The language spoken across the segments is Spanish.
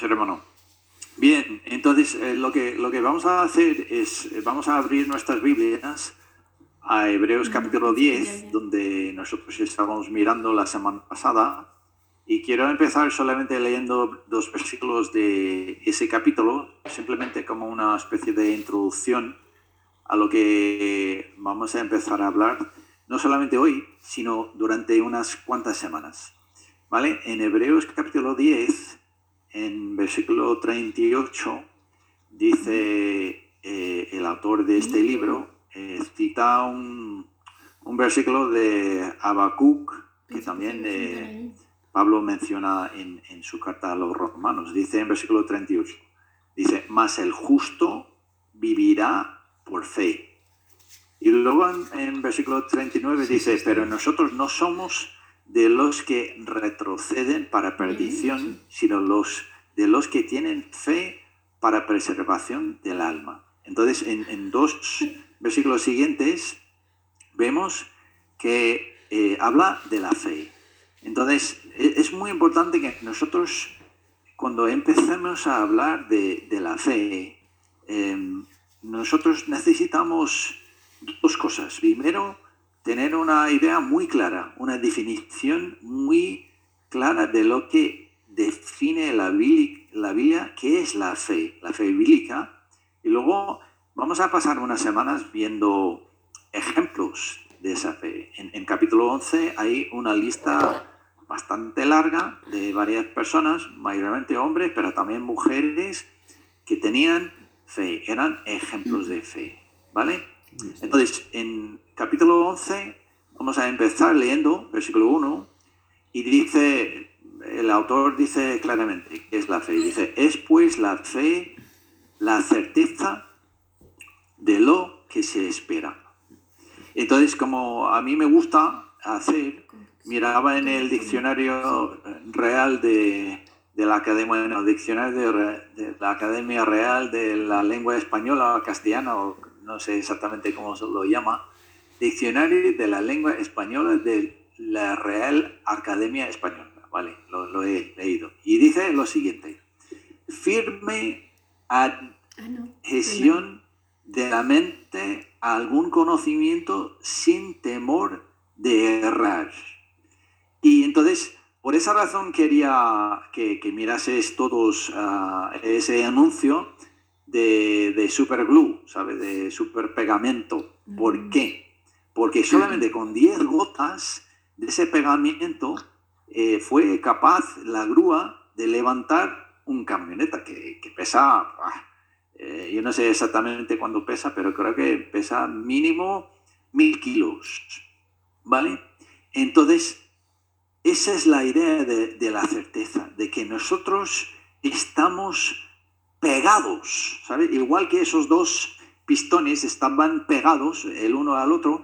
hermano. Bien, entonces eh, lo, que, lo que vamos a hacer es, eh, vamos a abrir nuestras Biblias a Hebreos capítulo 10, donde nosotros estábamos mirando la semana pasada, y quiero empezar solamente leyendo dos versículos de ese capítulo, simplemente como una especie de introducción a lo que vamos a empezar a hablar, no solamente hoy, sino durante unas cuantas semanas. ¿Vale? En Hebreos capítulo 10, en versículo 38, dice eh, el autor de este libro, eh, cita un, un, versículo de Habacuc, que también eh, Pablo menciona en, en, su carta a los romanos. Dice en versículo 38, dice, mas el justo vivirá por fe. Y luego en, en versículo 39 dice, pero nosotros no somos de los que retroceden para perdición, sino los de los que tienen fe para preservación del alma. Entonces, en, dos versículos siguientes vemos que eh, habla de la fe. Entonces, e, es muy importante que nosotros, cuando empecemos a hablar de, la fe, em, nosotros necesitamos dos cosas. Primero, tener una idea muy clara, una definición muy clara de lo que define la, la Biblia qué es la fe, la fe bíblica. Y luego vamos a pasar unas semanas viendo ejemplos de esa fe. En, en capítulo 11 hay una lista bastante larga de varias personas, mayormente hombres, pero también mujeres, que tenían fe, eran ejemplos de fe. ¿Vale? Entonces, en capítulo 11 vamos a empezar leyendo versículo 1 y dice, el autor dice claramente que es la fe. Dice, es pues la fe la certeza de lo que se espera. Entonces, como a mí me gusta hacer, miraba en el diccionario real de, la Academia, el diccionario de, la Academia Real de la Lengua Española Castellana, o no sé exactamente cómo se lo llama, Diccionario de la Lengua Española de la Real Academia Española. Vale, lo, he leído. Y dice lo siguiente. Firme adhesión ah, de la mente a algún conocimiento sin temor de errar. Y entonces, por esa razón quería que, que mirases todos ah, ese anuncio de, de Superglue, ¿sabes? De superpegamento. ¿Por mm. qué? Porque solamente con 10 gotas de ese pegamento eh, fue capaz la grúa de levantar un camioneta que, pesa, ah, eh, yo no sé exactamente cuánto pesa, pero creo que pesa mínimo mil kilos, ¿vale? Entonces, esa es la idea de, de la certeza, de que nosotros estamos pegados, ¿sabes? Igual que esos dos pistones estaban pegados el uno al otro,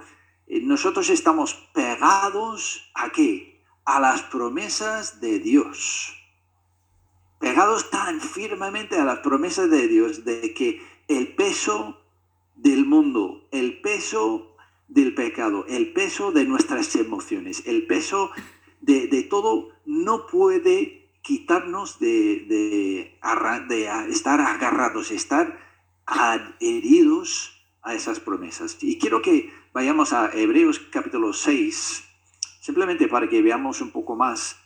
nosotros estamos pegados a qué? a las promesas de Dios. Pegados tan firmemente a las promesas de Dios de que el peso del mundo, el peso del pecado, el peso de nuestras emociones, el peso de, todo no puede quitarnos de, de, de, estar agarrados, estar adheridos a esas promesas. Y quiero que vayamos a Hebreos capítulo 6, Simplemente para que veamos un poco más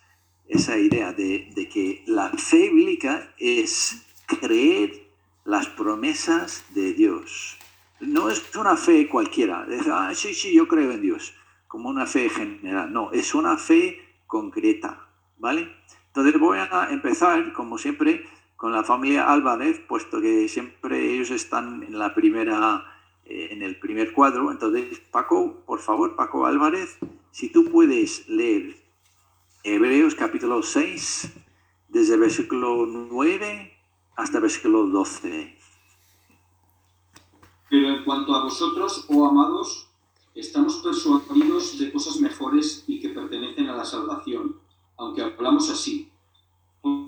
esa idea de, que la fe bíblica es creer las promesas de Dios. No es una fe cualquiera, de ah, sí, sí, yo creo en Dios, como una fe general. No, es una fe concreta, ¿vale? Entonces voy a empezar, como siempre, con la familia Álvarez, puesto que siempre ellos están en la primera, en el primer cuadro. Entonces, Paco, por favor, Paco Álvarez, si tú puedes leer Hebreos capítulo 6, desde el versículo 9 hasta el versículo 12. Pero en cuanto a vosotros, oh amados, estamos persuadidos de cosas mejores y que pertenecen a la salvación, aunque hablamos así.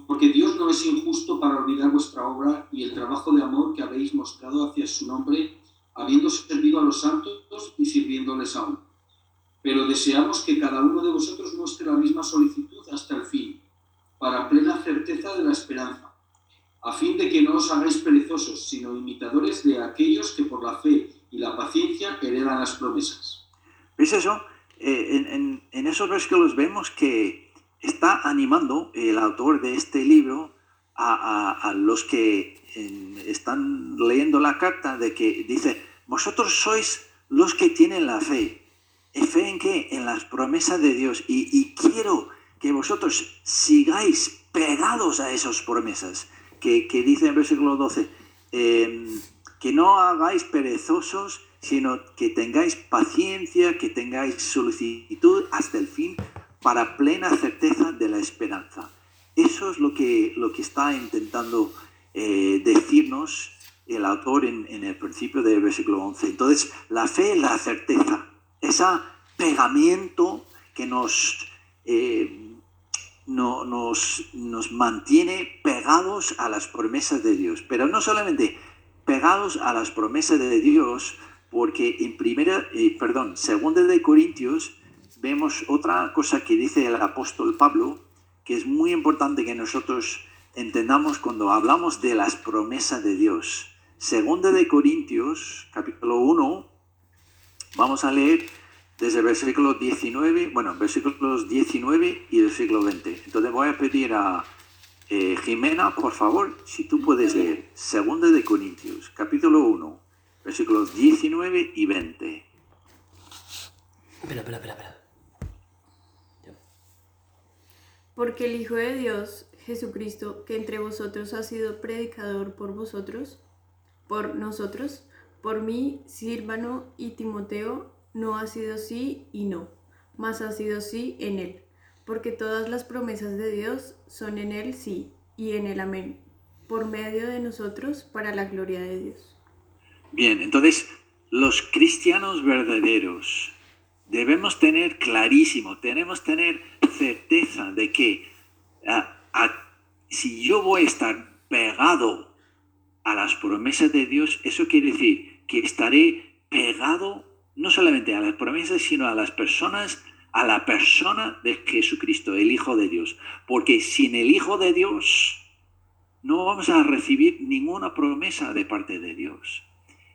Porque Dios no es injusto para olvidar vuestra obra y el trabajo de amor que habéis mostrado hacia su nombre, habiendo servido a los santos y sirviéndoles aún pero deseamos que cada uno de vosotros muestre la misma solicitud hasta el fin, para plena certeza de la esperanza, a fin de que no os hagáis perezosos, sino imitadores de aquellos que por la fe y la paciencia heredan las promesas. ¿Ves eso? Eh, en, esos versículos vemos que está animando el autor de este libro a, los que están leyendo la carta de que dice, vosotros sois los que tienen la fe. ¿Fe en qué? En las promesas de Dios. Y, quiero que vosotros sigáis pegados a esas promesas que, dice en versículo 12, em, que no hagáis perezosos, sino que tengáis paciencia, que tengáis solicitud hasta el fin para plena certeza de la esperanza. Eso es lo que, lo que está intentando eh, decirnos el autor en, el principio del versículo 11. Entonces, la fe, la certeza, ese pegamento que nos, eh, no, nos, nos mantiene pegados a las promesas de Dios. Pero no solamente pegados a las promesas de Dios, porque en primera, eh, perdón, segunda de Corintios vemos otra cosa que dice el apóstol Pablo, que es muy importante que nosotros entendamos cuando hablamos de las promesas de Dios. Segunda de Corintios, capítulo 1, vamos a leer desde el versículo 19, bueno, versículos 19 y versículo 20. Entonces voy a pedir a eh, Jimena, por favor, si tú puedes leer Segunda de Corintios, capítulo 1, versículos 19 y 20. Espera, espera, espera, espera. Porque el Hijo de Dios, Jesucristo, que entre vosotros ha sido predicador por vosotros, por nosotros, por mí, Sírvano y Timoteo, no ha sido sí y no, mas ha sido sí en él, porque todas las promesas de Dios son en él sí y en él amén, por medio de nosotros para la gloria de Dios. Bien, entonces los cristianos verdaderos debemos tener clarísimo, tenemos tener certeza de que si yo voy a estar pegado a las promesas de Dios, eso quiere decir que estaré pegado no solamente a las promesas, sino a las personas, a la persona de Jesucristo, el Hijo de Dios. Porque sin el Hijo de Dios no vamos a recibir ninguna promesa de parte de Dios.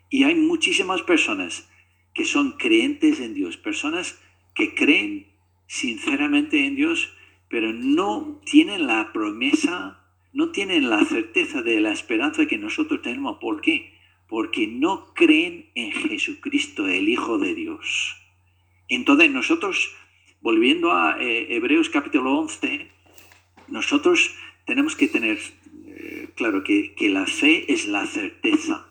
Y hay muchísimas personas que son creyentes en Dios, personas que creen sinceramente en Dios, pero no tienen la promesa, no tienen la certeza de la esperanza que nosotros tenemos. ¿Por qué? porque no creen en Jesucristo, el Hijo de Dios. Entonces nosotros, volviendo a eh, Hebreos capítulo 11, nosotros tenemos que tener eh, claro que, la fe es la certeza,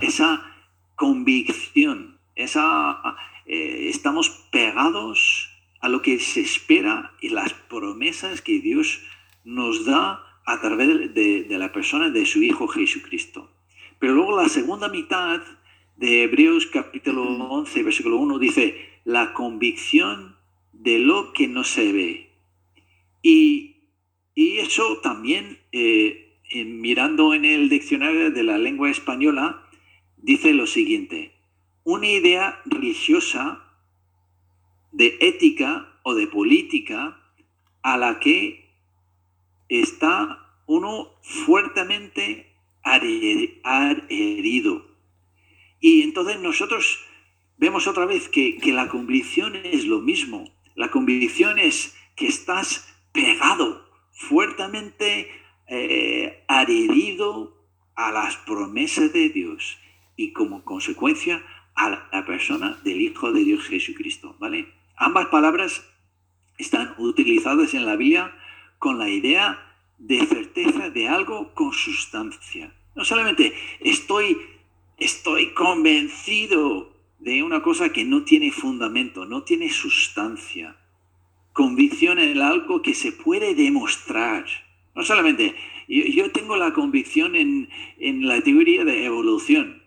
esa convicción, esa, eh, estamos pegados a lo que se espera y las promesas que Dios nos da a través de la persona de su Hijo Jesucristo. Pero luego la segunda mitad de Hebreos capítulo 11, versículo 1 dice, la convicción de lo que no se ve. Y, eso también, eh, mirando en el diccionario de la lengua española, dice lo siguiente, una idea religiosa de ética o de política a la que está uno fuertemente herido. Y entonces nosotros vemos otra vez que, la convicción es lo mismo. La convicción es que estás pegado, fuertemente eh, adherido a las promesas de Dios y como consecuencia a la persona del Hijo de Dios Jesucristo. ¿vale? Ambas palabras están utilizadas en la Biblia con la idea de certeza de algo con sustancia. No solamente estoy, estoy convencido de una cosa que no tiene fundamento, no tiene sustancia. Convicción en algo que se puede demostrar. No solamente, yo, tengo la convicción en, en la teoría de evolución.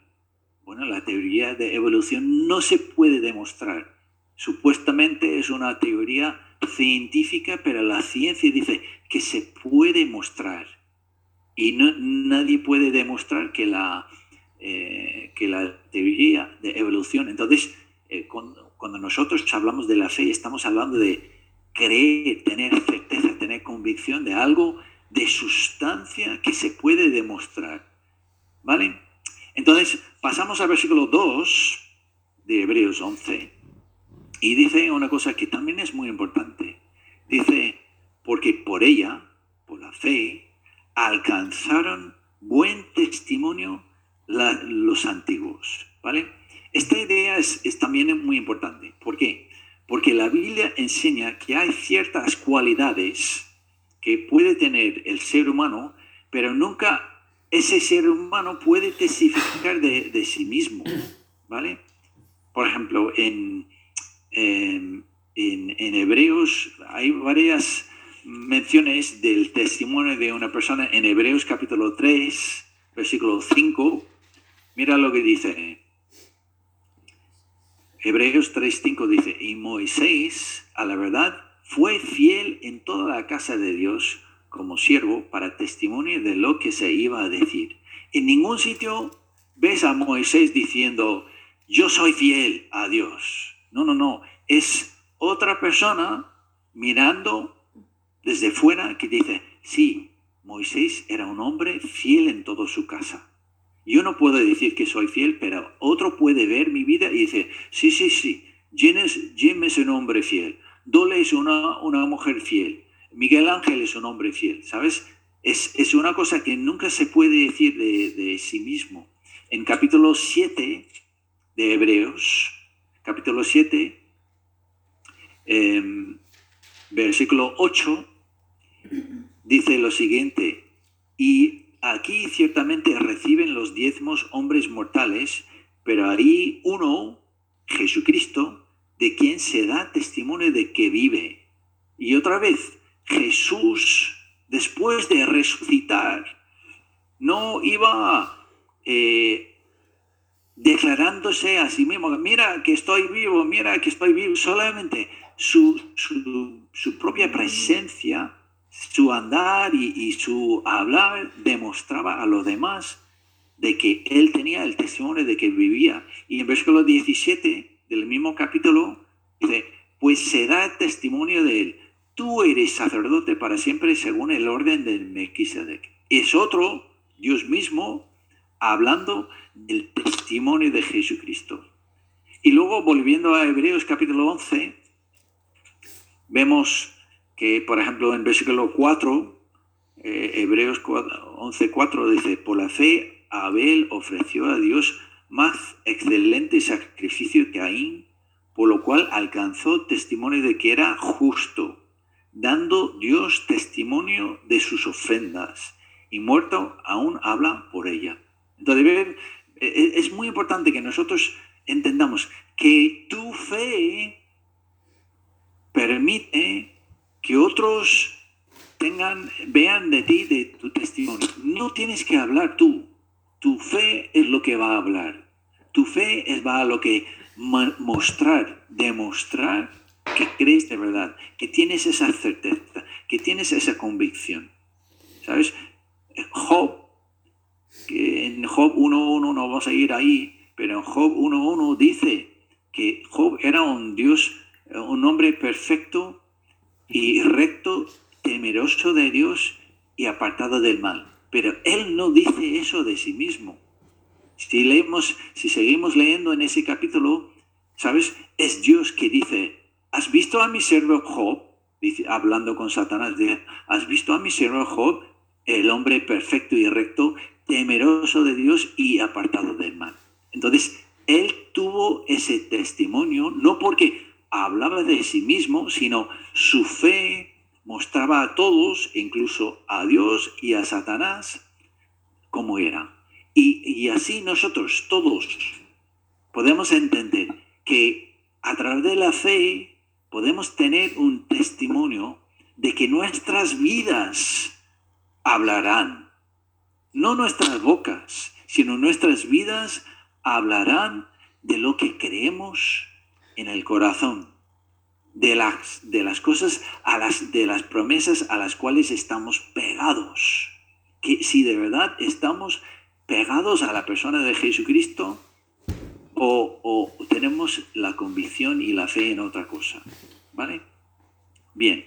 Bueno, la teoría de evolución no se puede demostrar. Supuestamente es una teoría científica, pero la ciencia dice que se puede mostrar. Y no, nadie puede demostrar que la, eh, que la teoría de evolución, entonces, eh, cuando, nosotros hablamos de la fe, estamos hablando de creer, tener certeza, tener convicción de algo de sustancia que se puede demostrar. ¿Vale? Entonces, pasamos al versículo 2 de Hebreos 11 y dice una cosa que también es muy importante. Dice, porque por ella, por la fe, alcanzaron buen testimonio los antiguos. ¿Vale? Esta idea es, es también muy importante. ¿Por qué? Porque la Biblia enseña que hay ciertas cualidades que puede tener el ser humano, pero nunca ese ser humano puede testificar de, sí mismo, ¿vale? Por ejemplo, en, en, en, Hebreos hay varias menciones del testimonio de una persona en Hebreos capítulo 3, versículo 5. Mira lo que dice. Hebreos 3.5 dice, y Moisés, a la verdad, fue fiel en toda la casa de Dios como siervo para testimonio de lo que se iba a decir. En ningún sitio ves a Moisés diciendo, yo soy fiel a Dios. No, no, no. Es otra persona mirando desde fuera que dice, sí, Moisés era un hombre fiel en toda su casa. Yo no puedo decir que soy fiel, pero otro puede ver mi vida y dice, sí, sí, sí, Jim es, un hombre fiel, Dole es una, una mujer fiel, Miguel Ángel es un hombre fiel, ¿sabes? Es, una cosa que nunca se puede decir de, sí mismo. En capítulo 7 de Hebreos, capítulo 7, em, versículo 8, dice lo siguiente, y Aquí ciertamente reciben los diezmos hombres mortales, pero ahí uno, Jesucristo, de quien se da testimonio de que vive. Y otra vez, Jesús, después de resucitar, no iba eh, declarándose a sí mismo, mira que estoy vivo, mira que estoy vivo, solamente su, su propia presencia su andar y, su hablar demostraba a los demás de que él tenía el testimonio de que vivía. Y en versículo 17 del mismo capítulo dice, pues será testimonio de él. Tú eres sacerdote para siempre según el orden del Melquisedec. Es otro, Dios mismo, hablando del testimonio de Jesucristo. Y luego, volviendo a Hebreos capítulo 11, vemos que, por ejemplo, en versículo 4, eh, Hebreos 11.4 dice, por la fe Abel ofreció a Dios más excelente sacrificio que Caín, por lo cual alcanzó testimonio de que era justo, dando Dios testimonio de sus ofrendas, y muerto aún habla por ella. Entonces, e, e, es muy importante que nosotros entendamos que tu fe permite que otros tengan, vean de ti, de tu testimonio. No tienes que hablar tú. Tu fe es lo que va a hablar. Tu fe es va a lo que mostrar, demostrar que crees de verdad, que tienes esa certeza, que tienes esa convicción. ¿Sabes? Job, que en Job 1.1 no vamos a ir ahí, pero en Job 1.1 dice que Job era un Dios, un hombre perfecto y recto, temeroso de Dios y apartado del mal. Pero él no dice eso de sí mismo. Si leemos, si seguimos leyendo en ese capítulo, ¿sabes? Es Dios que dice, ¿has visto a mi siervo Job? Hablando con Satanás, ¿has visto a mi siervo Job? El hombre perfecto y recto, temeroso de Dios y apartado del mal. Entonces, él tuvo ese testimonio, no porque hablaba de sí mismo, sino su fe mostraba a todos, incluso a Dios y a Satanás, cómo era. Y, así nosotros todos podemos entender que a través de la fe podemos tener un testimonio de que nuestras vidas hablarán. No nuestras bocas, sino nuestras vidas hablarán de lo que creemos en el corazón de las, de las cosas, a las, de las promesas a las cuales estamos pegados. Que si de verdad estamos pegados a la persona de Jesucristo o, tenemos la convicción y la fe en otra cosa. ¿Vale? Bien,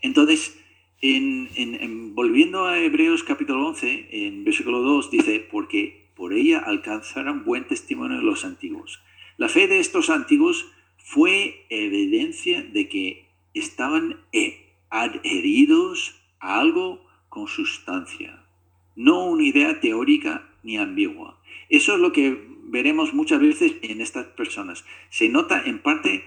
entonces en, volviendo a Hebreos capítulo 11, en versículo 2 dice, porque por ella alcanzaron buen testimonio los antiguos. La fe de estos antiguos fue evidencia de que estaban adheridos a algo con sustancia, no una idea teórica ni ambigua. Eso es lo que veremos muchas veces en estas personas. Se nota en parte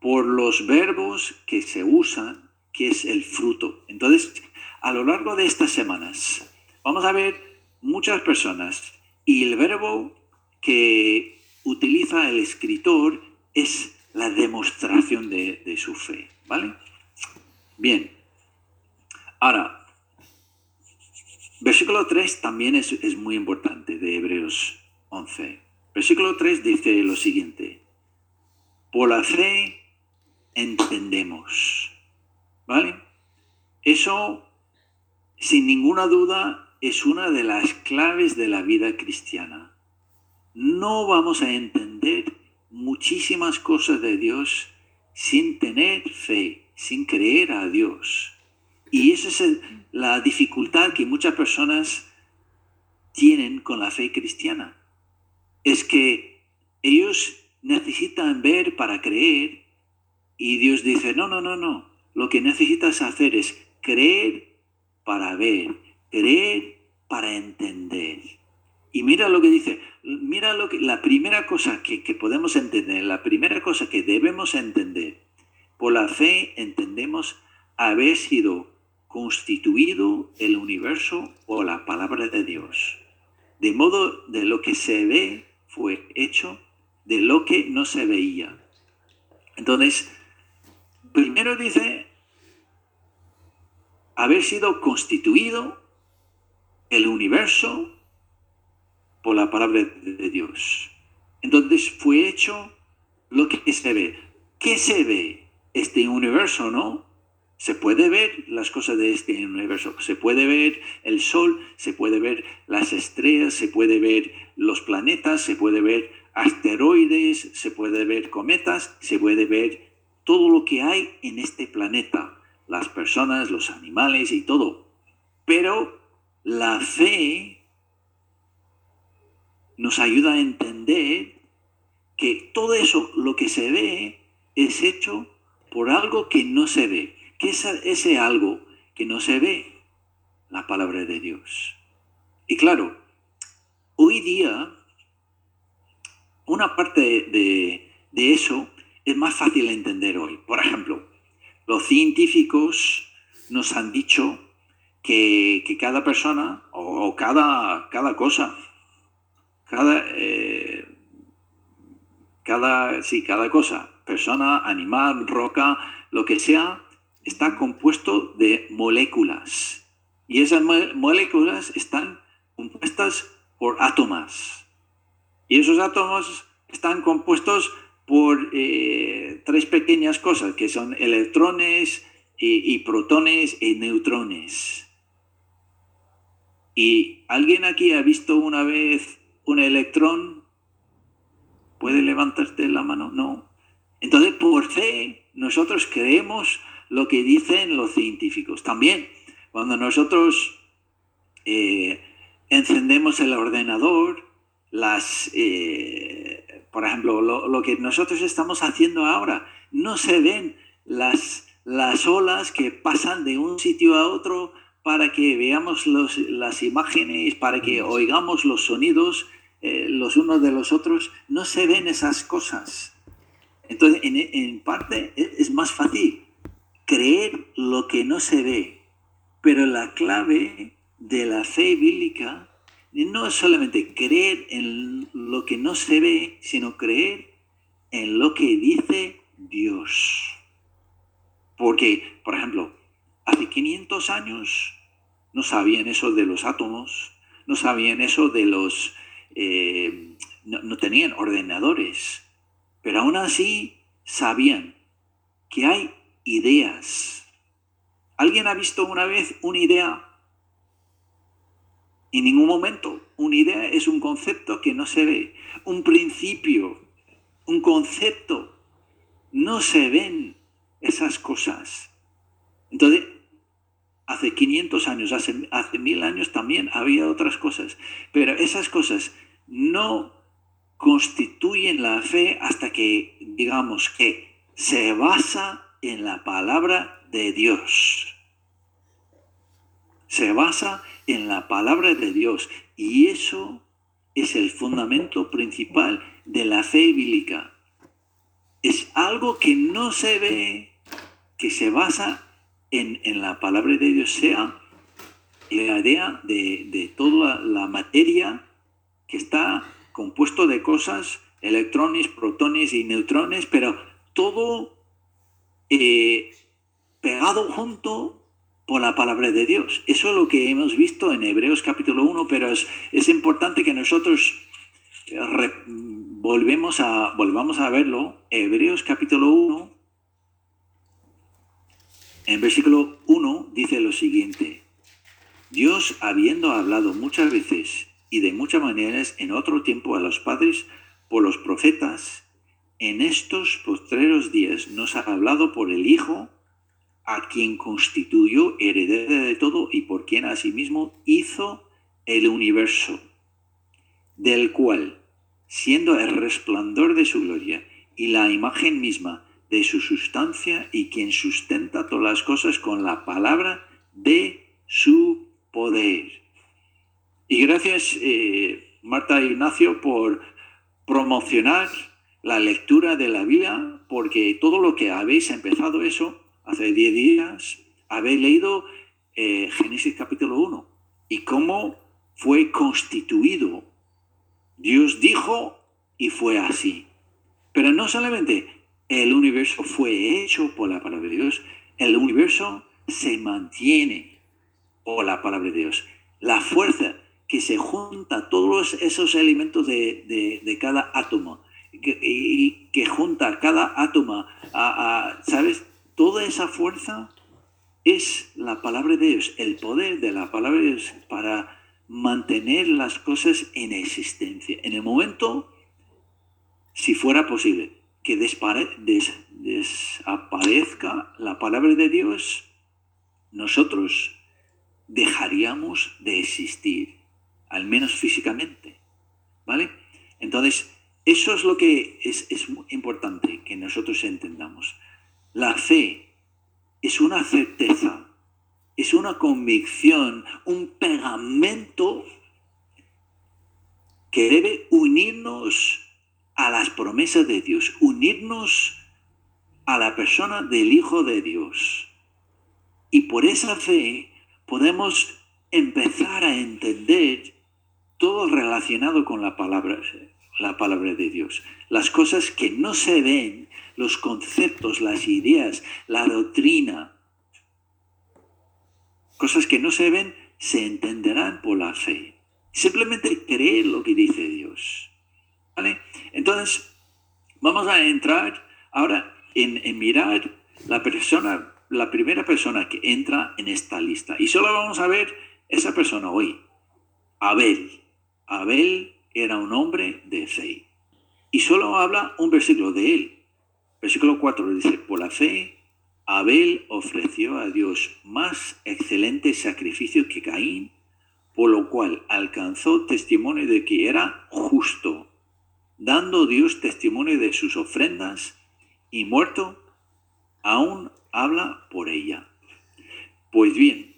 por los verbos que se usan, que es el fruto. Entonces, a lo largo de estas semanas, vamos a ver muchas personas y el verbo que utiliza el escritor es la demostración de, su fe. ¿Vale? Bien. Ahora, versículo 3 también es, es muy importante de Hebreos 11. Versículo 3 dice lo siguiente. Por la fe entendemos. ¿Vale? Eso, sin ninguna duda, es una de las claves de la vida cristiana. No vamos a entender muchísimas cosas de Dios sin tener fe, sin creer a Dios. Y esa es la dificultad que muchas personas tienen con la fe cristiana. Es que ellos necesitan ver para creer y Dios dice, no, no, no, no. Lo que necesitas hacer es creer para ver, creer para entender. Y mira lo que dice, mira lo que, la primera cosa que, que podemos entender, la primera cosa que debemos entender, por la fe entendemos haber sido constituido el universo o la palabra de Dios. De modo de lo que se ve fue hecho de lo que no se veía. Entonces, primero dice haber sido constituido el universo por la palabra de Dios. Entonces fue hecho lo que se ve. ¿Qué se ve? Este universo, ¿no? Se puede ver las cosas de este universo. Se puede ver el sol, se puede ver las estrellas, se puede ver los planetas, se puede ver asteroides, se puede ver cometas, se puede ver todo lo que hay en este planeta, las personas, los animales y todo. Pero la fe nos ayuda a entender que todo eso, lo que se ve, es hecho por algo que no se ve. ¿Qué es ese algo que no se ve? La palabra de Dios. Y claro, hoy día, una parte de, eso es más fácil de entender hoy. Por ejemplo, los científicos nos han dicho que, cada persona o, cada, cada cosa cada, eh, cada, sí, cada cosa, persona, animal, roca, lo que sea, está compuesto de moléculas. Y esas moléculas están compuestas por átomos. Y esos átomos están compuestos por eh, tres pequeñas cosas, que son electrones y, protones y neutrones. ¿Y alguien aquí ha visto una vez un electrón puede levantarte la mano. No. Entonces, por fe, nosotros creemos lo que dicen los científicos. También, cuando nosotros eh, encendemos el ordenador, las, eh, por ejemplo, lo, que nosotros estamos haciendo ahora, no se ven las, las olas que pasan de un sitio a otro para que veamos las imágenes, para que oigamos los sonidos eh, los unos de los otros, no se ven esas cosas. Entonces, en, parte e, es más fácil creer lo que no se ve, pero la clave de la fe bíblica no es solamente creer en lo que no se ve, sino creer en lo que dice Dios. Porque, por ejemplo, hace 500 años no sabían eso de los átomos, no sabían eso de los eh, no, tenían ordenadores, pero aún así sabían que hay ideas. ¿Alguien ha visto una vez una idea? En ningún momento. Una idea es un concepto que no se ve. Un principio, un concepto. No se ven esas cosas. Entonces, hace 500 años, hace, hace mil años también había otras cosas, pero esas cosas no constituyen la fe hasta que, digamos, que se basa en la palabra de Dios. Se basa en la palabra de Dios y eso es el fundamento principal de la fe bíblica. Es algo que no se ve, que se basa en, la palabra de Dios, sea la idea de, de toda la materia que está compuesto de cosas, electrones, protones y neutrones, pero todo eh, pegado junto por la palabra de Dios. Eso es lo que hemos visto en Hebreos capítulo 1, pero es, es importante que nosotros volvemos a, volvamos a verlo. Hebreos capítulo 1, en versículo 1 dice lo siguiente. Dios, habiendo hablado muchas veces y de muchas maneras en otro tiempo a los padres por los profetas, en estos postreros días nos ha hablado por el Hijo, a quien constituyó heredero de todo y por quien asimismo hizo el universo, del cual, siendo el resplandor de su gloria y la imagen misma de su sustancia y quien sustenta todas las cosas con la palabra de su poder. Y gracias, eh, Marta Ignacio, por promocionar la lectura de la Biblia, porque todo lo que habéis empezado eso, hace 10 días, habéis leído eh, Génesis capítulo 1 y cómo fue constituido. Dios dijo y fue así. Pero no solamente el universo fue hecho por la palabra de Dios, el universo se mantiene por la palabra de Dios. La fuerza que se junta todos esos elementos de, cada átomo y que junta cada átomo a, ¿sabes? Toda esa fuerza es la palabra de Dios, el poder de la palabra de Dios para mantener las cosas en existencia. En el momento, si fuera posible, que desaparezca la palabra de Dios, nosotros dejaríamos de existir, al menos físicamente. ¿Vale? Entonces, eso es lo que es, es importante que nosotros entendamos. La fe es una certeza, es una convicción, un pegamento que debe unirnos a las promesas de Dios, unirnos a la persona del Hijo de Dios. Y por esa fe podemos empezar a entender todo relacionado con la palabra, la palabra de Dios. Las cosas que no se ven, los conceptos, las ideas, la doctrina, cosas que no se ven, se entenderán por la fe. Simplemente creer lo que dice Dios. ¿Vale? Entonces, vamos a entrar ahora en, mirar la persona, la primera persona que entra en esta lista. Y solo vamos a ver esa persona hoy. Abel. Abel era un hombre de fe. Y solo habla un versículo de él. Versículo 4 dice, por la fe, Abel ofreció a Dios más excelente sacrificio que Caín, por lo cual alcanzó testimonio de que era justo, dando Dios testimonio de sus ofrendas, y muerto, aún habla por ella. Pues bien,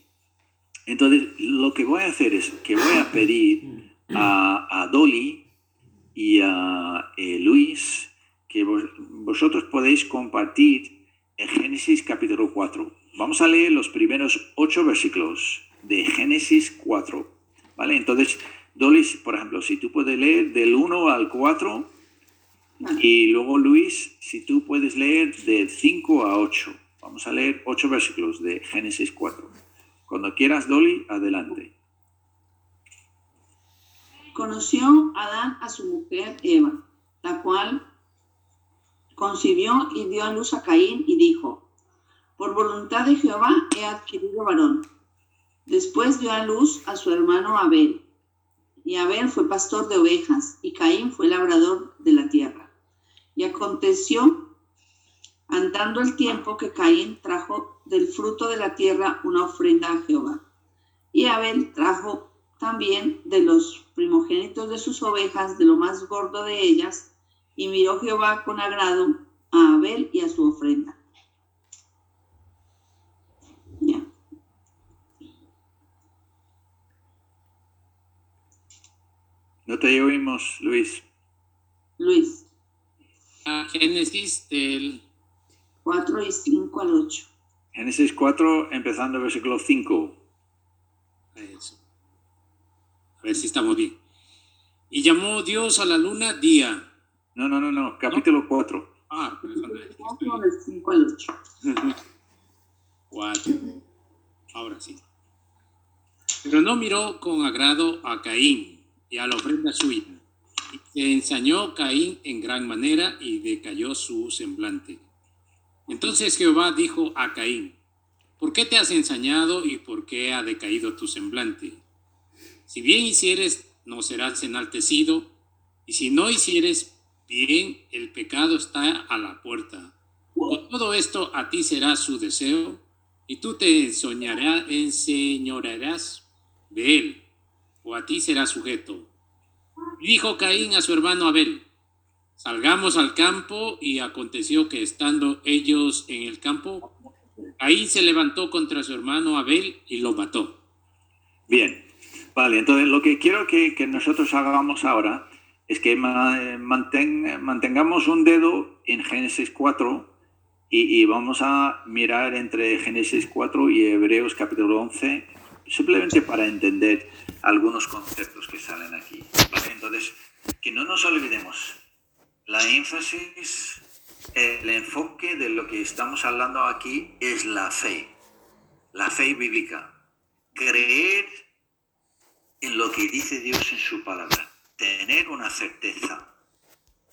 entonces lo que voy a hacer es que voy a pedir a, Dolly y a eh, Luis, que vosotros podéis compartir en Génesis capítulo 4. Vamos a leer los primeros ocho versículos de Génesis 4. ¿Vale? Entonces, Dolis, por ejemplo, si tú puedes leer del 1 al 4 y luego Luis, si tú puedes leer del 5 a 8. Vamos a leer ocho versículos de Génesis 4. Cuando quieras, Dolly, adelante. Conoció Adán a su mujer Eva, la cual concibió y dio a luz a Caín y dijo, por voluntad de Jehová he adquirido varón. Después dio a luz a su hermano Abel. Y Abel fue pastor de ovejas y Caín fue labrador de la tierra. Y aconteció andando el tiempo que Caín trajo del fruto de la tierra una ofrenda a Jehová. Y Abel trajo también de los primogénitos de sus ovejas, de lo más gordo de ellas, y miró Jehová con agrado a Abel y a su ofrenda. Ya. No te oímos, Luis. Luis, A Génesis del 4 y 5 al 8. Génesis 4, empezando el versículo 5. Eso. A ver si estamos bien. Y llamó Dios a la luna día. No, no, no, no, capítulo 4. Ah, perdón. 4 del 5 al 8. Cuatro. Ahora sí. Pero no miró con agrado a Caín y a la ofrenda suya. Y se ensañó Caín en gran manera y decayó su semblante. Entonces Jehová dijo a Caín, ¿por qué te has ensañado y por qué ha decaído tu semblante? Si bien hicieres, no serás enaltecido, y si no hicieres bien, el pecado está a la puerta. Todo esto a ti será su deseo, y tú te soñarás, enseñorearás de él, o a ti será sujeto. Dijo Caín a su hermano Abel, salgamos al campo, y aconteció que estando ellos en el campo, Caín se levantó contra su hermano Abel y lo mató. Bien, vale, entonces lo que quiero que, que nosotros hagamos ahora es que ma- manten- mantengamos un dedo en Génesis 4 y, y vamos a mirar entre Génesis 4 y Hebreos capítulo 11, simplemente para entender algunos conceptos que salen aquí. ¿vale? Entonces, que no nos olvidemos, la énfasis, el enfoque de lo que estamos hablando aquí es la fe, la fe bíblica. Creer en lo que dice Dios en su palabra, tener una certeza,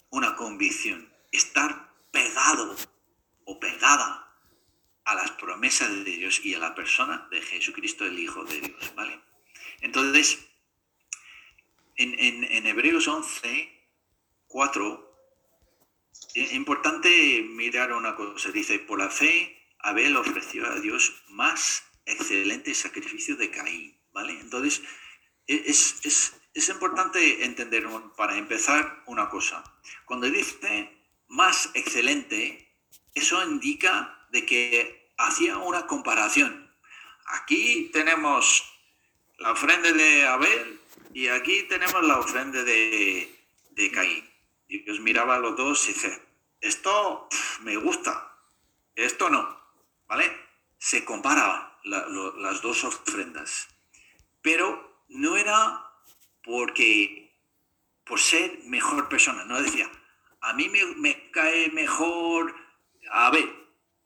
una convicción, estar pegado o pegada a las promesas de Dios y a la persona de Jesucristo, el Hijo de Dios, ¿vale? Entonces, en, en- en Hebreos 11, 4, es importante mirar una cosa. Dice, por la fe, Abel ofreció a Dios más excelente sacrificio de Caín, ¿vale? Entonces, e- es, es- es importante entender, para empezar, una cosa. Cuando dice más excelente, eso indica de que hacía una comparación. Aquí tenemos la ofrenda de Abel y aquí tenemos la ofrenda de, de Caín. Dios miraba a los dos y dice, esto pf, me gusta, esto no, ¿vale? Se compara la- las dos ofrendas, pero no era porque por ser mejor persona, no decía, a mí me, cae mejor Abel,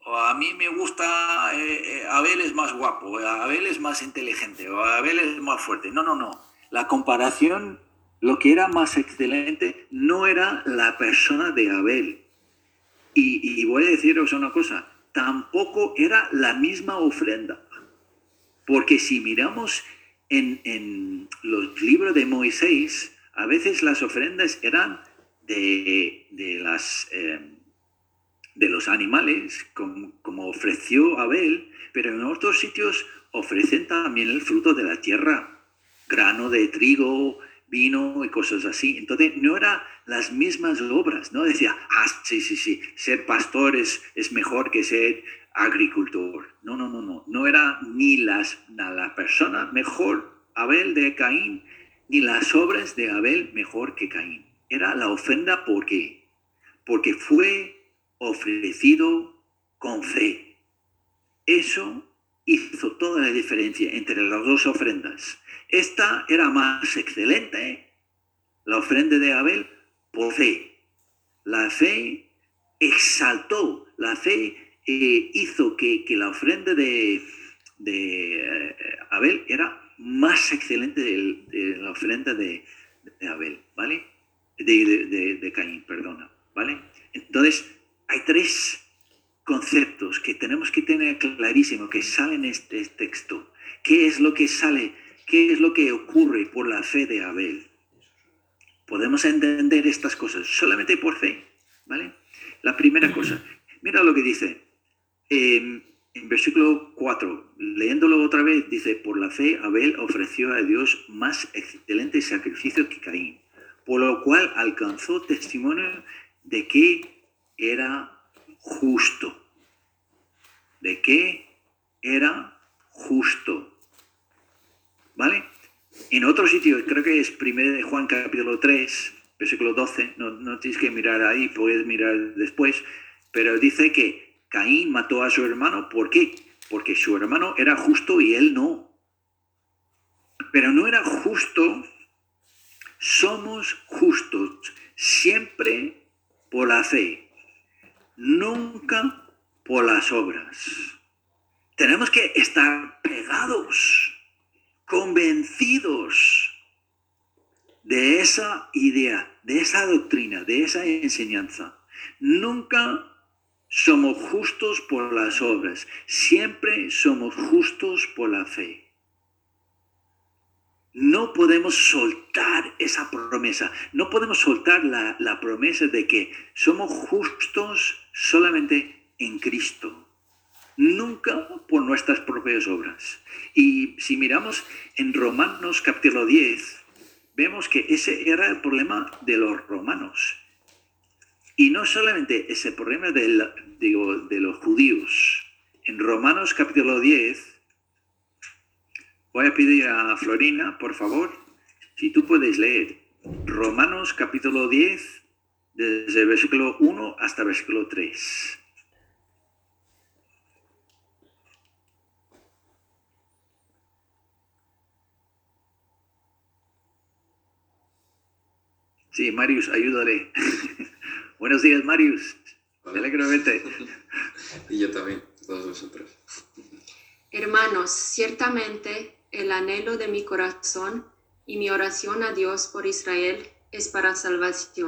o a mí me gusta, eh, eh, Abel es más guapo, Abel es más inteligente, o Abel es más fuerte. No, no, no. La comparación, lo que era más excelente, no era la persona de Abel. Y, y voy a deciros una cosa, tampoco era la misma ofrenda. Porque si miramos en, en los libros de Moisés, a veces las ofrendas eran de, de las... eh, de los animales, como, como ofreció Abel, pero en otros sitios ofrecen también el fruto de la tierra, grano de trigo, vino y cosas así. Entonces no eran las mismas obras, no decía, ah, sí, sí, sí, ser pastor es, es mejor que ser agricultor. No, no, no, no, no era ni las, na- la persona mejor, Abel de Caín, ni las obras de Abel mejor que Caín. Era la ofrenda porque, porque fue ofrecido con fe. Eso hizo toda la diferencia entre las dos ofrendas. Esta era más excelente, la ofrenda de Abel, por fe. La fe exaltó, la fe eh, hizo que, que la ofrenda de, eh, Abel era más excelente de, la ofrenda de, de Abel, ¿vale? De Caín, perdona, ¿vale? Entonces, hay tres conceptos que tenemos que tener clarísimo que salen en este texto. ¿Qué es lo que sale? ¿Qué es lo que ocurre por la fe de Abel? Podemos entender estas cosas solamente por fe, ¿vale? La primera cosa, Mira lo que dice. En versículo 4, leyéndolo otra vez, dice, por la fe Abel ofreció a Dios más excelente sacrificio que Caín, por lo cual alcanzó testimonio de que era justo. De que era justo. ¿Vale? En otro sitio, creo que es 1 de Juan capítulo 3, versículo 12, no, no tienes que mirar ahí, puedes mirar después, pero dice que Caín mató a su hermano, ¿por qué? Porque su hermano era justo y él no. Pero no era justo, somos justos siempre por la fe, nunca por las obras. Tenemos que estar pegados, convencidos de esa idea, de esa doctrina, de esa enseñanza. Nunca somos justos por las obras, siempre somos justos por la fe. No podemos soltar esa promesa, no podemos soltar la, promesa de que somos justos solamente en Cristo, nunca por nuestras propias obras. Y si miramos en Romanos capítulo 10, vemos que ese era el problema de los romanos. Y no solamente ese problema de, digo, de los judíos. En Romanos capítulo 10, voy a pedir a Florina, por favor, si tú puedes leer Romanos capítulo 10, desde el versículo 1 hasta el versículo 3. Sí, Marius, ayúdale. Buenos días, Marius. Me alegro verte. y yo también, todos vosotros. Hermanos, ciertamente el anhelo de mi corazón y mi oración a Dios por Israel es para salvación,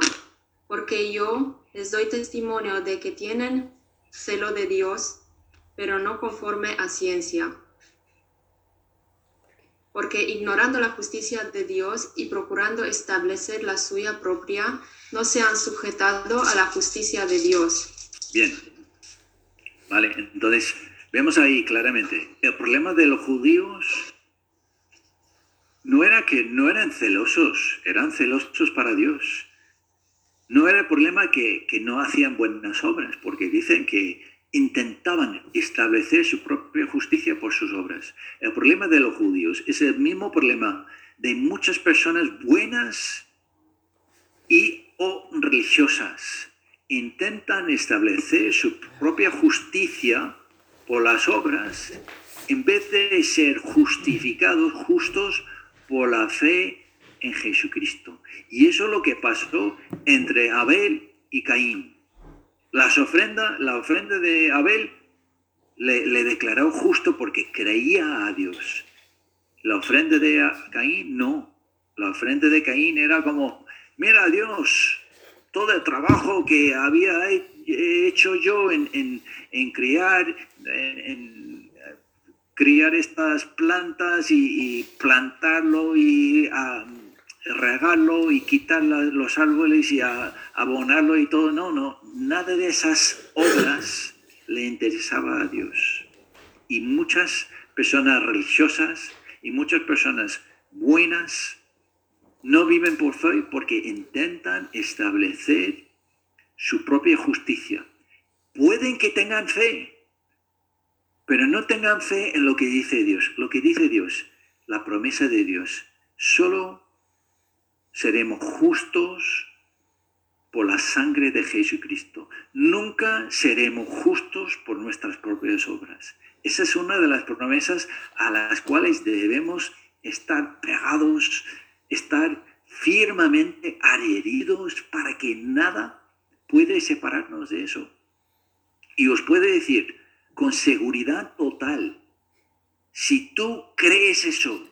porque yo les doy testimonio de que tienen celo de Dios, pero no conforme a ciencia porque ignorando la justicia de Dios y procurando establecer la suya propia, no se han sujetado a la justicia de Dios. Bien. Vale, entonces vemos ahí claramente, el problema de los judíos no era que no eran celosos, eran celosos para Dios. No era el problema que, que no hacían buenas obras, porque dicen que intentaban establecer su propia justicia por sus obras. El problema de los judíos es el mismo problema de muchas personas buenas y o religiosas. Intentan establecer su propia justicia por las obras en vez de ser justificados justos por la fe en Jesucristo. Y eso es lo que pasó entre Abel y Caín. Las ofrenda, la ofrenda de Abel le, declaró justo porque creía a Dios. La ofrenda de Caín no. La ofrenda de Caín era como, mira Dios, todo el trabajo que había hecho yo en, criar, en, criar estas plantas y, plantarlo y ah, regarlo y quitar los árboles y abonarlo y todo. No, no, nada de esas obras le interesaba a Dios. Y muchas personas religiosas y muchas personas buenas no viven por fe porque intentan establecer su propia justicia. Pueden que tengan fe, pero no tengan fe en lo que dice Dios. Lo que dice Dios, la promesa de Dios, solo seremos justos por la sangre de Jesucristo. Nunca seremos justos por nuestras propias obras. Esa es una de las promesas a las cuales debemos estar pegados, estar firmemente adheridos para que nada puede separarnos de eso. Y os puede decir con seguridad total, si tú crees eso,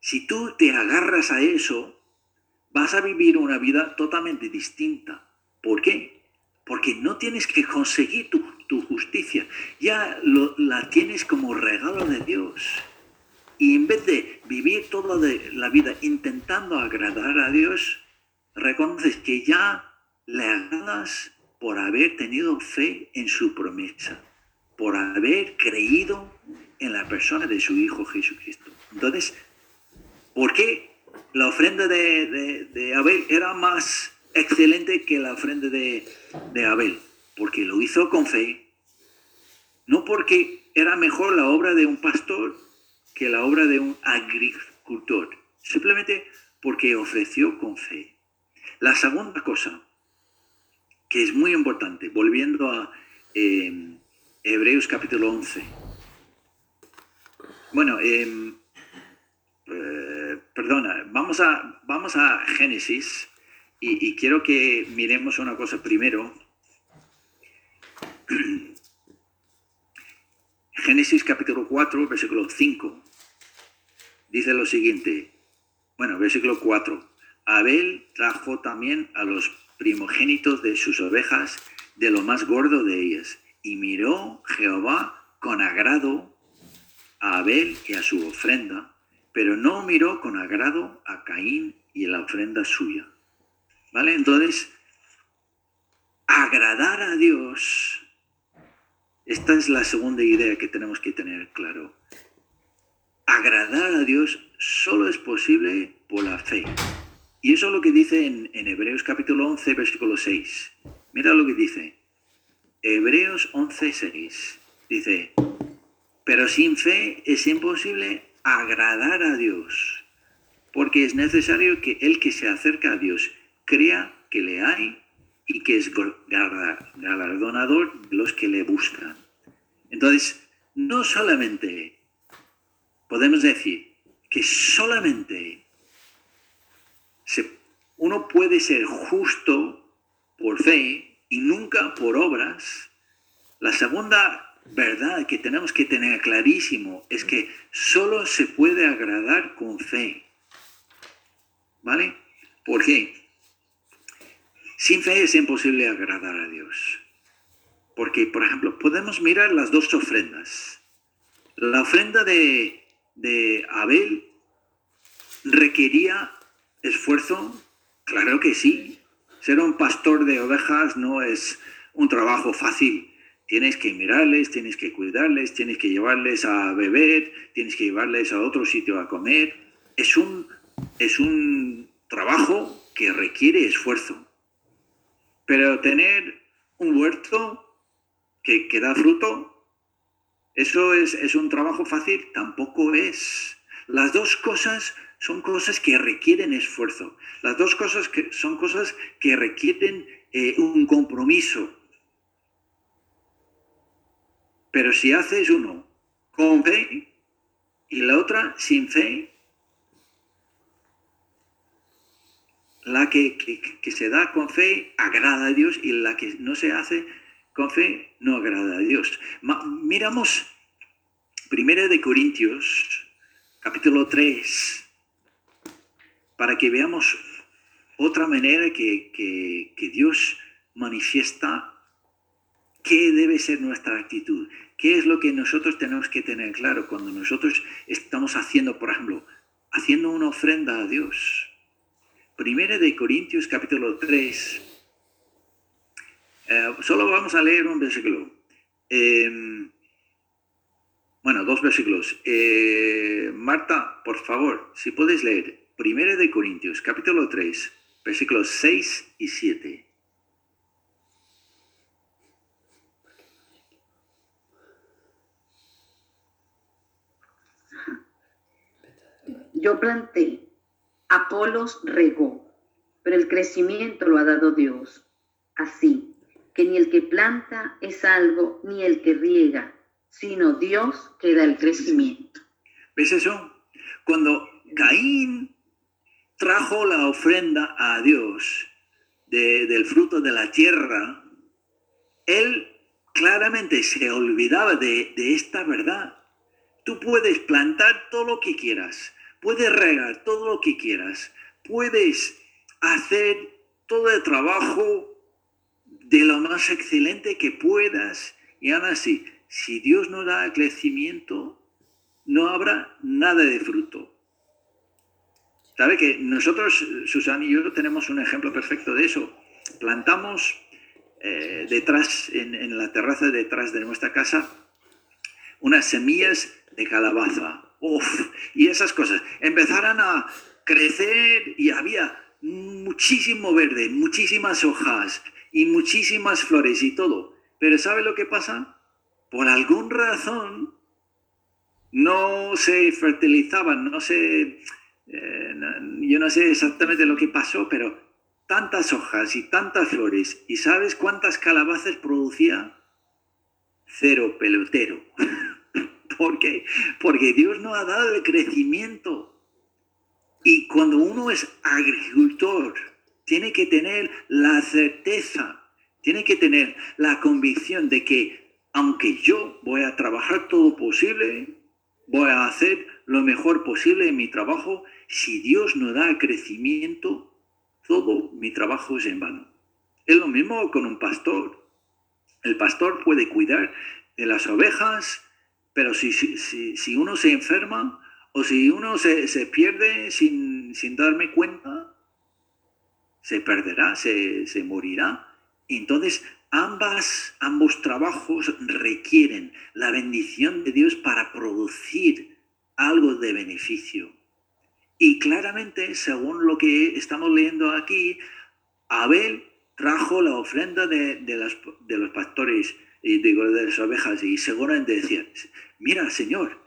si tú te agarras a eso, vas a vivir una vida totalmente distinta. ¿Por qué? Porque no tienes que conseguir tu, justicia, ya la tienes como regalo de Dios. Y en vez de vivir toda la vida intentando agradar a Dios, reconoces que ya le agradas por haber tenido fe en su promesa, por haber creído en la persona de su Hijo Jesucristo. Entonces, ¿por qué la ofrenda de, Abel era más excelente que la ofrenda de, Abel? Porque lo hizo con fe, no porque era mejor la obra de un pastor que la obra de un agricultor, simplemente porque ofreció con fe. La segunda cosa, que es muy importante, volviendo a em, Hebreos capítulo 11. Bueno, em, eh, perdona, vamos a, vamos a Génesis y, y quiero que miremos una cosa primero. Génesis capítulo 4, versículo 5. Dice lo siguiente. Bueno, versículo 4. Abel trajo también a los primogénitos de sus ovejas de lo más gordo de ellas. Y miró Jehová con agrado a Abel y a su ofrenda, pero no miró con agrado a Caín y la ofrenda suya. ¿Vale? Entonces, agradar a Dios, esta es la segunda idea que tenemos que tener claro. Agradar a Dios solo es posible por la fe. Y eso es lo que dice en, Hebreos capítulo 11, versículo 6. Mira lo que dice. Hebreos 11, 6. Dice, pero sin fe es imposible agradar a Dios, porque es necesario que el que se acerca a Dios crea que le hay y que es galardonador los que le buscan. Entonces, no solamente podemos decir que solamente uno puede ser justo por fe y nunca por obras. La segunda verdad que tenemos que tener clarísimo es que solo se puede agradar con fe. ¿Vale? ¿Por qué? Sin fe es imposible agradar a Dios. Porque, por ejemplo, podemos mirar las dos ofrendas. La ofrenda de, de Abel requería esfuerzo? Claro que sí. Ser un pastor de ovejas no es un trabajo fácil. Tienes que mirarles, tienes que cuidarles, tienes que llevarles a beber, tienes que llevarles a otro sitio a comer. Es un, es un trabajo que requiere esfuerzo. Pero tener un huerto que, que da fruto, eso es, es un trabajo fácil, tampoco es. Las dos cosas son cosas que requieren esfuerzo. Las dos cosas que son cosas que requieren eh, un compromiso. Pero si haces uno con fe y la otra sin fe, la que, se da con fe agrada a Dios y la que no se hace con fe no agrada a Dios. miramos Primera de Corintios, capítulo 3, para que veamos otra manera que, Dios manifiesta qué debe ser nuestra actitud, qué es lo que nosotros tenemos que tener claro cuando nosotros estamos haciendo, por ejemplo, haciendo una ofrenda a Dios. Primera de Corintios capítulo 3. Eh, solo vamos a leer un versículo. Em, bueno, dos versículos. Eh, Marta, por favor, si puedes leer Primera de Corintios, capítulo 3, versículos 6 y 7. Yo planté, Apolos regó, pero el crecimiento lo ha dado Dios. Así que ni el que planta es algo, ni el que riega, sino Dios que da el crecimiento. ¿Ves eso? Cuando Caín trajo la ofrenda a Dios del fruto de la tierra, él claramente se olvidaba de, de esta verdad. Tú puedes plantar todo lo que quieras, puedes regar todo lo que quieras, puedes hacer todo el trabajo de lo más excelente que puedas y aún así, si Dios no da crecimiento, no habrá nada de fruto. ¿Sabe que nosotros, Susana y yo, tenemos un ejemplo perfecto de eso? Plantamos eh, detrás, en, en la terraza detrás de nuestra casa, unas semillas de calabaza. Uf, y esas cosas empezaron a crecer y había muchísimo verde, muchísimas hojas y muchísimas flores y todo. Pero ¿sabe lo que pasa? Por alguna razón no se fertilizaban, no se... eh, yo no sé exactamente lo que pasó, pero tantas hojas y tantas flores. ¿Y sabes cuántas calabazas producía? Cero pelotero. ¿Por qué? Porque Dios no ha dado el crecimiento. Y cuando uno es agricultor, tiene que tener la certeza, tiene que tener la convicción de que aunque yo voy a trabajar todo posible, voy a hacer lo mejor posible en mi trabajo, si Dios no da crecimiento, todo mi trabajo es en vano. Es lo mismo con un pastor. El pastor puede cuidar de las ovejas, pero si, si, si- uno se enferma o si uno se, se pierde sin, sin darme cuenta, se perderá, se, se morirá. Entonces, ambas, ambos trabajos requieren la bendición de Dios para producir algo de beneficio. Y claramente, según lo que estamos leyendo aquí, Abel trajo la ofrenda de, de de los pastores y digo, de las ovejas y seguramente decía, mira Señor,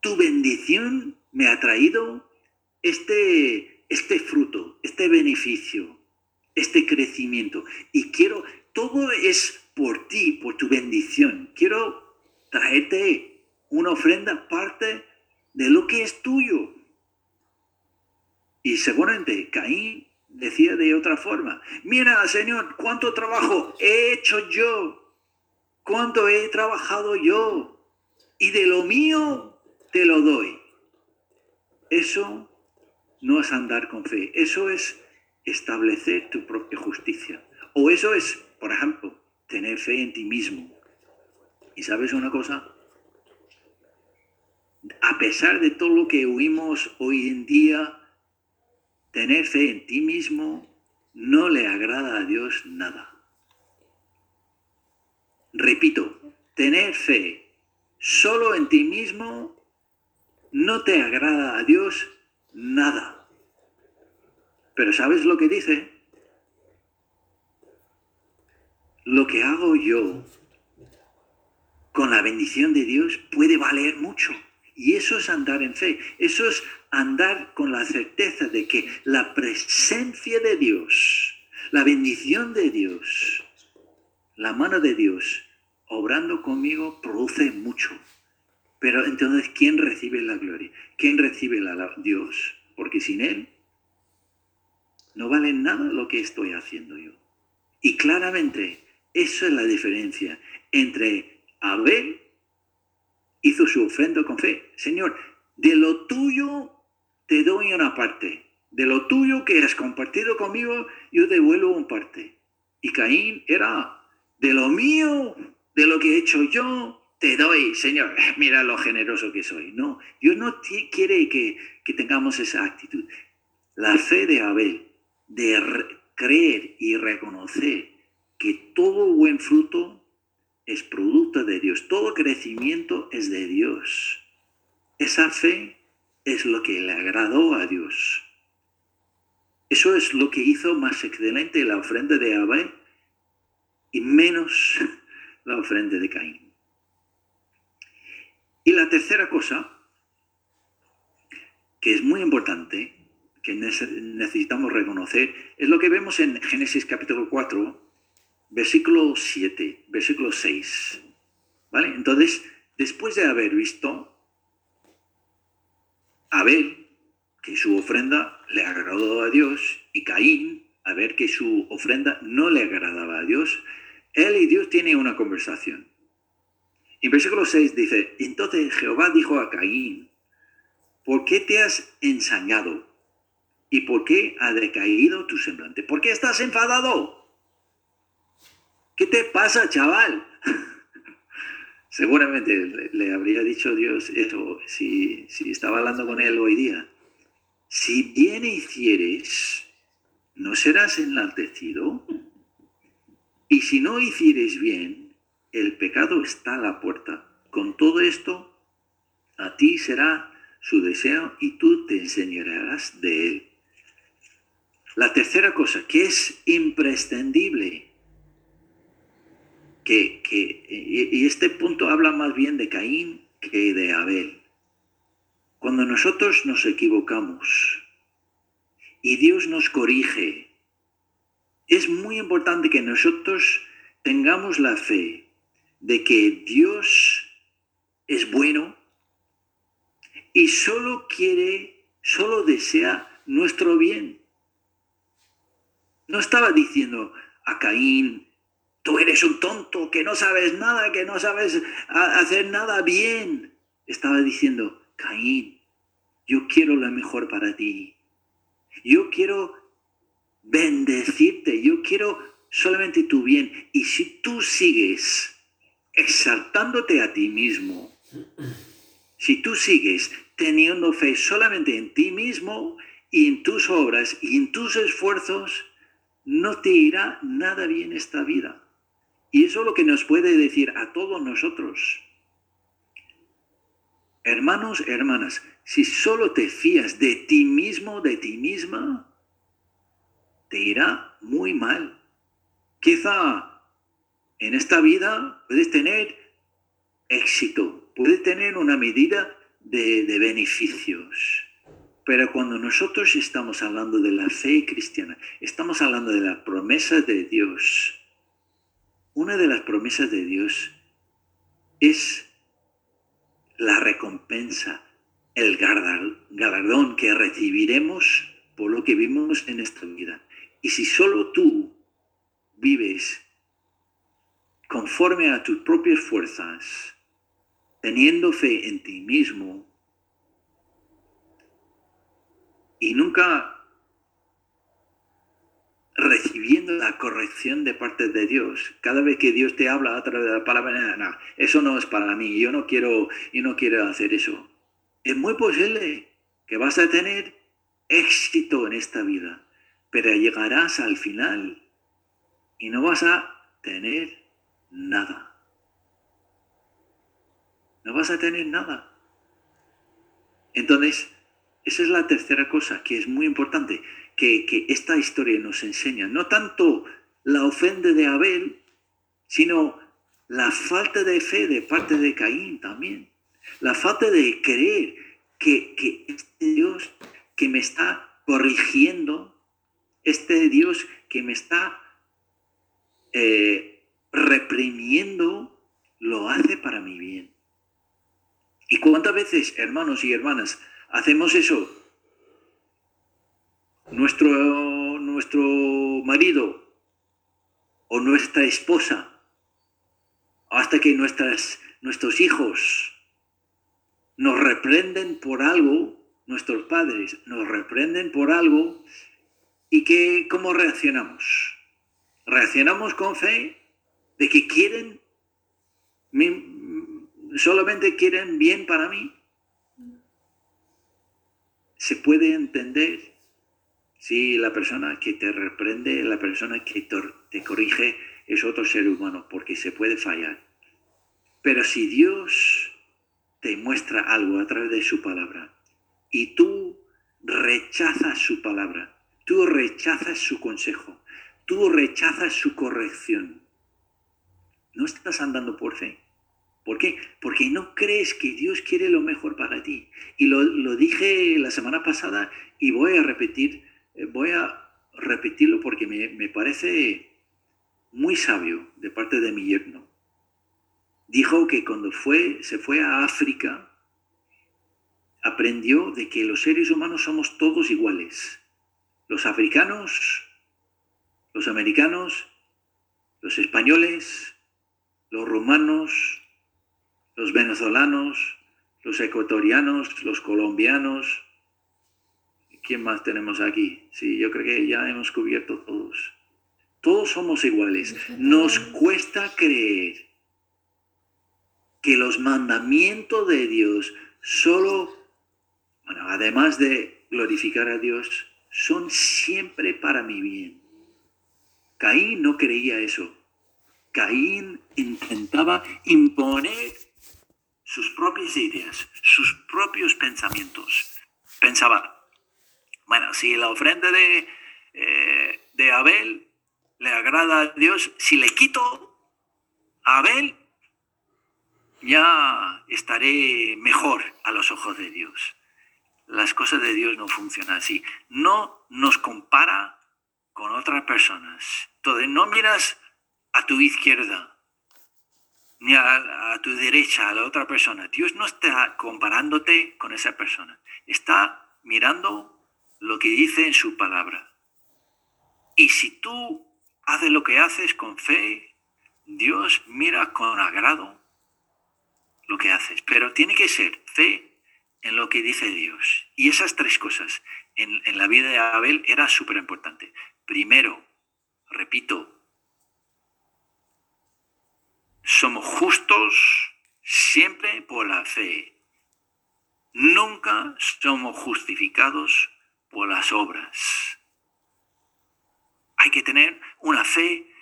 tu bendición me ha traído este, este fruto, este beneficio, este crecimiento. Y quiero, todo es por ti, por tu bendición. Quiero traerte una ofrenda parte de lo que es tuyo. Y seguramente Caín decía de otra forma, mira Señor, cuánto trabajo he hecho yo, cuánto he trabajado yo, y de lo mío te lo doy. Eso no es andar con fe, eso es establecer tu propia justicia. O eso es, por ejemplo, tener fe en ti mismo. ¿Y sabes una cosa? A pesar de todo lo que oímos hoy en día, tener fe en ti mismo no le agrada a Dios nada. Repito, tener fe solo en ti mismo no te agrada a Dios nada. Pero ¿sabes lo que dice? Lo que hago yo con la bendición de Dios puede valer mucho. Y eso es andar en fe. Eso es andar con la certeza de que la presencia de Dios, la bendición de Dios, la mano de Dios obrando conmigo produce mucho. Pero entonces, ¿quién recibe la gloria? ¿Quién recibe la, Dios? Porque sin Él no vale nada lo que estoy haciendo yo. Y claramente, eso es la diferencia entre Abel hizo su ofrenda con fe. Señor, de lo tuyo te doy una parte. De lo tuyo que has compartido conmigo, yo devuelvo una parte. Y Caín era, de lo mío, de lo que he hecho yo, te doy, Señor. Mira lo generoso que soy. No, Dios no quiere que, que tengamos esa actitud. La fe de Abel, de re- creer y reconocer que todo buen fruto es producto de Dios, todo crecimiento es de Dios. Esa fe es lo que le agradó a Dios. Eso es lo que hizo más excelente la ofrenda de Abel y menos la ofrenda de Caín. Y la tercera cosa, que es muy importante, que nece- necesitamos reconocer, es lo que vemos en Génesis capítulo 4, versículo 7, versículo 6. ¿Vale? Entonces, después de haber visto Abel, que su ofrenda le agradó a Dios, y Caín, a ver que su ofrenda no le agradaba a Dios, él y Dios tienen una conversación. En versículo 6 dice, entonces Jehová dijo a Caín, ¿por qué te has ensañado? ¿Y por qué ha decaído tu semblante? ¿Por qué estás enfadado? ¿Qué te pasa, chaval? Seguramente le, habría dicho Dios eso si, si estaba hablando con él hoy día. Si bien hicieres, ¿no serás enaltecido? Y si no hicieres bien, el pecado está a la puerta. Con todo esto, a ti será su deseo y tú te enseñarás de él. La tercera cosa, que es imprescindible, que, que, y este punto habla más bien de Caín que de Abel. Cuando nosotros nos equivocamos y Dios nos corrige, es muy importante que nosotros tengamos la fe de que Dios es bueno y solo quiere, solo desea nuestro bien. No estaba diciendo a Caín, tú eres un tonto, que no sabes nada, que no sabes hacer nada bien. Estaba diciendo, Caín, yo quiero lo mejor para ti. Yo quiero bendecirte, yo quiero solamente tu bien. Y si tú sigues exaltándote a ti mismo, si tú sigues teniendo fe solamente en ti mismo y en tus obras y en tus esfuerzos, no te irá nada bien esta vida. Y eso es lo que nos puede decir a todos nosotros. Hermanos, hermanas, si solo te fías de ti mismo, de ti misma, te irá muy mal. Quizá en esta vida puedes tener éxito, puedes tener una medida de, beneficios. Pero cuando nosotros estamos hablando de la fe cristiana, estamos hablando de la promesa de Dios. Una de las promesas de Dios es la recompensa, el galardón que recibiremos por lo que vimos en esta vida. Y si solo tú vives conforme a tus propias fuerzas, teniendo fe en ti mismo, y nunca recibiendo la corrección de parte de Dios. Cada vez que Dios te habla a través de la palabra, eso no es para mí, yo no quiero, yo no quiero hacer eso. Es muy posible que vas a tener éxito en esta vida, pero llegarás al final y no vas a tener nada. No vas a tener nada. Entonces, esa es la tercera cosa que es muy importante que, esta historia nos enseña. No tanto la ofenda de Abel, sino la falta de fe de parte de Caín también. La falta de creer que, que este Dios que me está corrigiendo, este Dios que me está eh, reprimiendo, lo hace para mi bien. ¿Y cuántas veces, hermanos y hermanas, hacemos eso? nuestro, nuestro marido o nuestra esposa, hasta que nuestras, nuestros hijos nos reprenden por algo, nuestros padres nos reprenden por algo, y que, ¿cómo reaccionamos? ¿Reaccionamos con fe de que quieren, solamente quieren bien para mí? ¿Se puede entender si la persona que te reprende, la persona que te corrige es otro ser humano, porque se puede fallar. Pero si Dios te muestra algo a través de su palabra y tú rechazas su palabra, tú rechazas su consejo, tú rechazas su corrección, no estás andando por fe. ¿Por qué? Porque no crees que Dios quiere lo mejor para ti. Y lo, lo dije la semana pasada y voy a repetir eh, voy a repetirlo porque me, parece muy sabio de parte de mi yerno. Dijo que cuando fue, se fue a África, aprendió de que los seres humanos somos todos iguales. Los africanos, los americanos, los españoles, los rumanos, los venezolanos, los ecuatorianos, los colombianos, ¿Quién más tenemos aquí? Sí, yo creo que ya hemos cubierto todos. Todos somos iguales. Nos cuesta creer que los mandamientos de Dios solo, bueno, además de glorificar a Dios, son siempre para mi bien. Caín no creía eso. Caín intentaba imponer sus propias ideas, sus propios pensamientos. Pensaba, bueno, si la ofrenda de, eh, de Abel le agrada a Dios, si le quito a Abel, ya estaré mejor a los ojos de Dios. Las cosas de Dios no funcionan así. No nos compara con otras personas. Entonces, no miras a tu izquierda ni a, tu derecha, a la otra persona. Dios no está comparándote con esa persona. Está mirando lo que dice en su palabra. Y si tú haces lo que haces con fe, Dios mira con agrado lo que haces. Pero tiene que ser fe en lo que dice Dios. Y esas tres cosas en, en la vida de Abel era súper importante. Primero, repito, somos justos siempre por la fe. Nunca somos justificados por las obras. Hay que tener una fe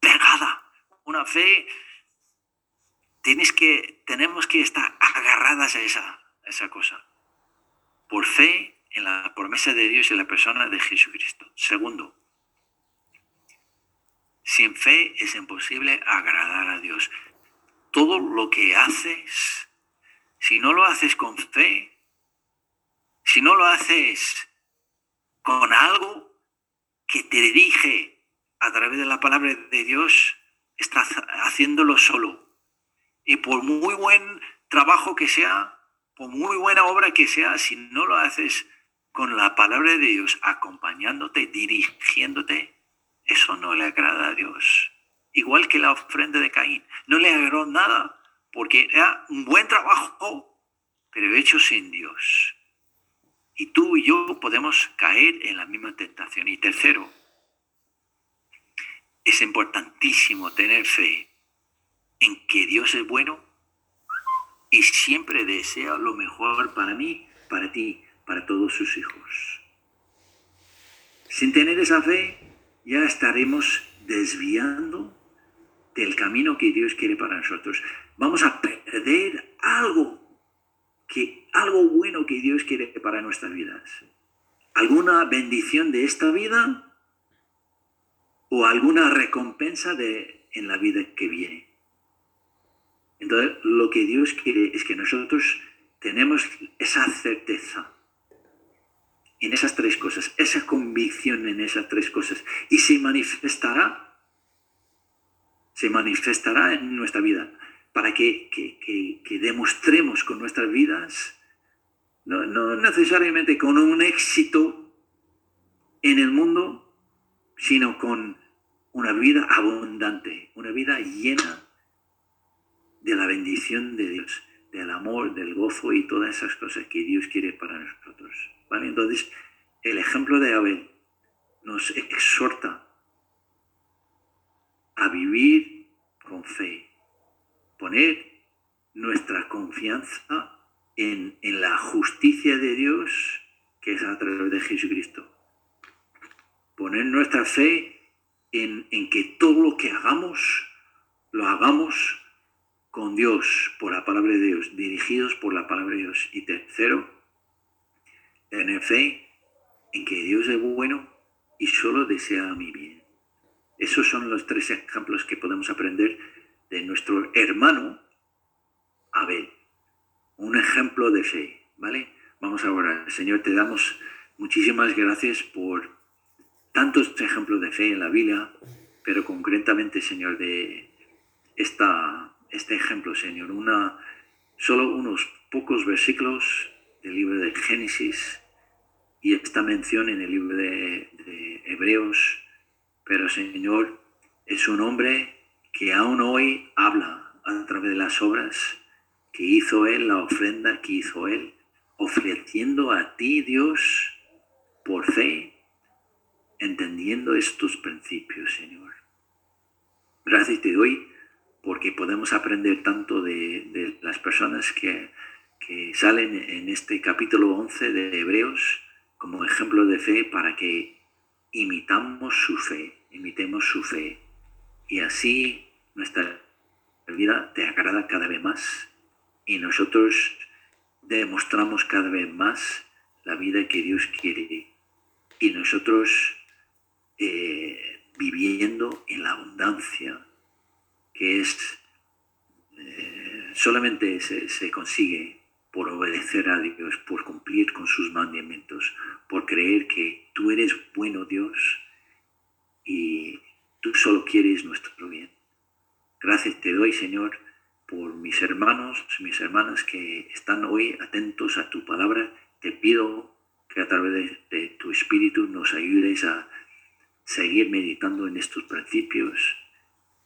pegada, una fe. Tienes que, tenemos que estar agarradas a esa, esa cosa. Por fe en la promesa de Dios y la persona de Jesucristo. Segundo, sin fe es imposible agradar a Dios. Todo lo que haces, si no lo haces con fe, si no lo haces con algo que te dirige a través de la palabra de Dios, estás haciéndolo solo. Y por muy buen trabajo que sea, por muy buena obra que sea, si no lo haces con la palabra de Dios acompañándote, dirigiéndote, eso no le agrada a Dios. Igual que la ofrenda de Caín. No le agradó nada porque era un buen trabajo, pero hecho sin Dios. Y tú y yo podemos caer en la misma tentación. Y tercero, es importantísimo tener fe en que Dios es bueno y siempre desea lo mejor para mí, para ti, para todos sus hijos. Sin tener esa fe, ya estaremos desviando del camino que Dios quiere para nosotros. Vamos a perder algo que algo bueno que Dios quiere para nuestras vidas. Alguna bendición de esta vida o alguna recompensa de en la vida que viene. Entonces, lo que Dios quiere es que nosotros tenemos esa certeza en esas tres cosas, esa convicción en esas tres cosas, y se manifestará, se manifestará en nuestra vida, para que, demostremos con nuestras vidas, no, no necesariamente con un éxito en el mundo, sino con una vida abundante, una vida llena de la bendición de Dios, del amor, del gozo y todas esas cosas que Dios quiere para nosotros. Entonces, el ejemplo de Abel nos exhorta a vivir con fe, poner nuestra confianza en, la justicia de Dios que es a través de Jesucristo. Poner nuestra fe en, en que todo lo que hagamos, lo hagamos con Dios, por la palabra de Dios, dirigidos por la palabra de Dios. Y tercero, tener fe en que Dios es bueno y solo desea mi bien. Esos son los tres ejemplos que podemos aprender de nuestro hermano Abel. Un ejemplo de fe, ¿vale? Vamos a orar. Señor, te damos muchísimas gracias por tantos ejemplos de fe en la Biblia, pero concretamente, Señor, de esta, este ejemplo, Señor, una, solo unos pocos versículos del libro de Génesis, y esta mención en el libro de, Hebreos, pero Señor es un hombre que aún hoy habla a través de las obras que hizo Él, la ofrenda que hizo Él, ofreciendo a ti, Dios, por fe, entendiendo estos principios, Señor. Gracias te doy porque podemos aprender tanto de, las personas que, salen en este capítulo 11 de Hebreos, como ejemplo de fe para que imitamos su fe, imitemos su fe. Y así nuestra vida te agrada cada vez más y nosotros demostramos cada vez más la vida que Dios quiere. Y nosotros eh, viviendo en la abundancia que es eh, solamente se, consigue por obedecer a Dios, por cumplir con sus mandamientos, por creer que tú eres bueno Dios y tú solo quieres nuestro bien. Gracias te doy, Señor, por mis hermanos, mis hermanas que están hoy atentos a tu palabra. Te pido que a través de, de tu Espíritu nos ayudes a seguir meditando en estos principios.